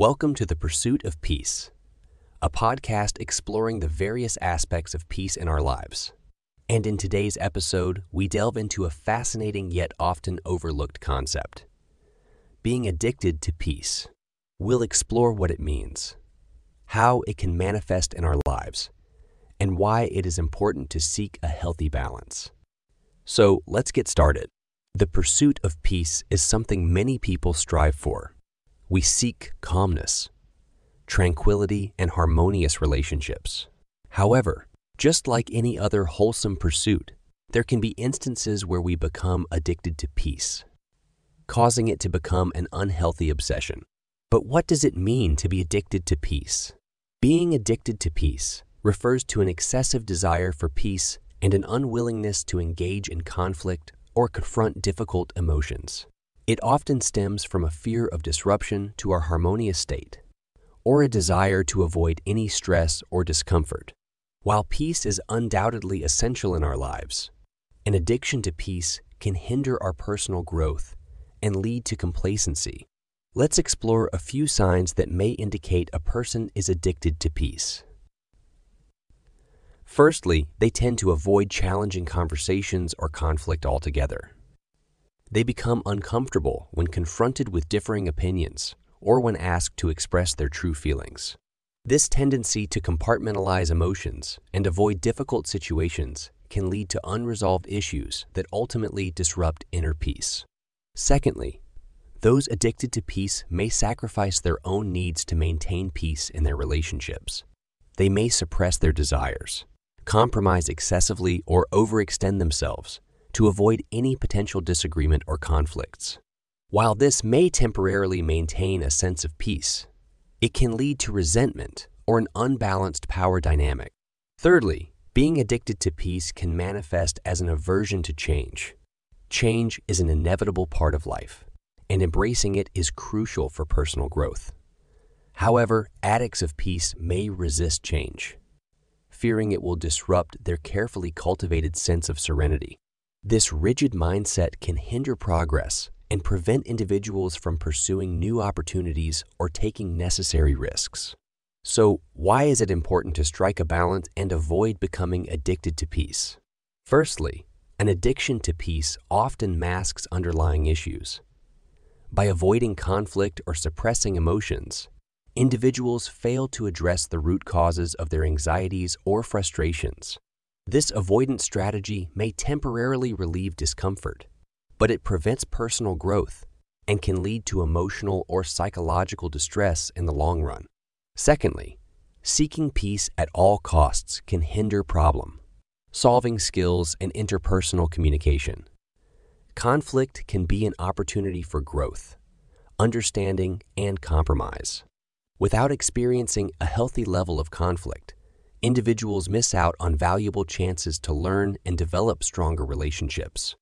Welcome to The Pursuit of Peace, a podcast exploring the various aspects of peace in our lives. And in today's episode, we delve into a fascinating yet often overlooked concept being addicted to peace. We'll explore what it means, how it can manifest in our lives, and why it is important to seek a healthy balance. So let's get started. The pursuit of peace is something many people strive for. We seek calmness, tranquility, and harmonious relationships. However, just like any other wholesome pursuit, there can be instances where we become addicted to peace, causing it to become an unhealthy obsession. But what does it mean to be addicted to peace? Being addicted to peace refers to an excessive desire for peace and an unwillingness to engage in conflict or confront difficult emotions. It often stems from a fear of disruption to our harmonious state, or a desire to avoid any stress or discomfort. While peace is undoubtedly essential in our lives, an addiction to peace can hinder our personal growth and lead to complacency. Let's explore a few signs that may indicate a person is addicted to peace. Firstly, they tend to avoid challenging conversations or conflict altogether. They become uncomfortable when confronted with differing opinions or when asked to express their true feelings. This tendency to compartmentalize emotions and avoid difficult situations can lead to unresolved issues that ultimately disrupt inner peace. Secondly, those addicted to peace may sacrifice their own needs to maintain peace in their relationships. They may suppress their desires, compromise excessively, or overextend themselves to avoid any potential disagreement or conflicts. While this may temporarily maintain a sense of peace, it can lead to resentment or an unbalanced power dynamic. Thirdly, being addicted to peace can manifest as an aversion to change. Change is an inevitable part of life, and embracing it is crucial for personal growth. However, addicts of peace may resist change, fearing it will disrupt their carefully cultivated sense of serenity. This rigid mindset can hinder progress and prevent individuals from pursuing new opportunities or taking necessary risks. So, why is it important to strike a balance and avoid becoming addicted to peace? Firstly, an addiction to peace often masks underlying issues. By avoiding conflict or suppressing emotions, individuals fail to address the root causes of their anxieties or frustrations. This avoidance strategy may temporarily relieve discomfort, but it prevents personal growth and can lead to emotional or psychological distress in the long run. Secondly, seeking peace at all costs can hinder problem solving skills and interpersonal communication. Conflict can be an opportunity for growth, understanding, and compromise. Without experiencing a healthy level of conflict, individuals miss out on valuable chances to learn and develop stronger relationships.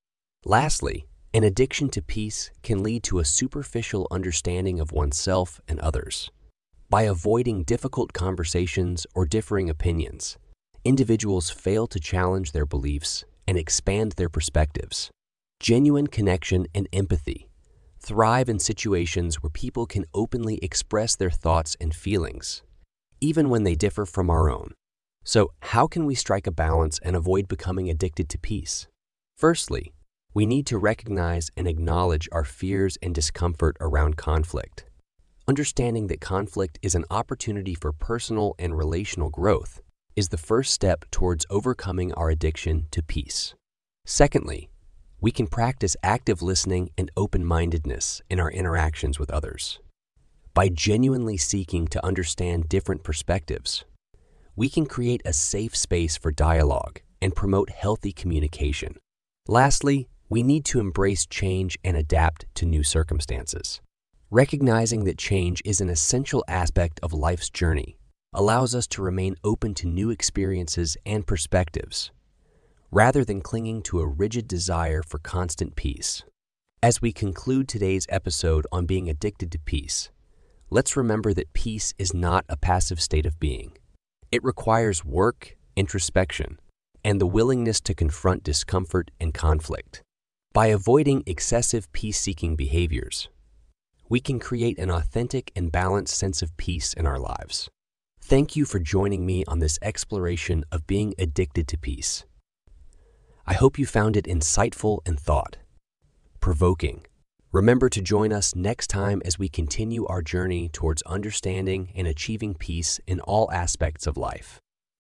Lastly, an addiction to peace can lead to a superficial understanding of oneself and others. By avoiding difficult conversations or differing opinions, individuals fail to challenge their beliefs and expand their perspectives. Genuine connection and empathy thrive in situations where people can openly express their thoughts and feelings, even when they differ from our own. So, how can we strike a balance and avoid becoming addicted to peace? Firstly, we need to recognize and acknowledge our fears and discomfort around conflict. Understanding that conflict is an opportunity for personal and relational growth is the first step towards overcoming our addiction to peace. Secondly, we can practice active listening and open mindedness in our interactions with others. By genuinely seeking to understand different perspectives, we can create a safe space for dialogue and promote healthy communication. Lastly, we need to embrace change and adapt to new circumstances. Recognizing that change is an essential aspect of life's journey allows us to remain open to new experiences and perspectives, rather than clinging to a rigid desire for constant peace. As we conclude today's episode on being addicted to peace, let's remember that peace is not a passive state of being. It requires work, introspection, and the willingness to confront discomfort and conflict. By avoiding excessive peace seeking behaviors, we can create an authentic and balanced sense of peace in our lives. Thank you for joining me on this exploration of being addicted to peace. I hope you found it insightful and thought provoking. Remember to join us next time as we continue our journey towards understanding and achieving peace in all aspects of life.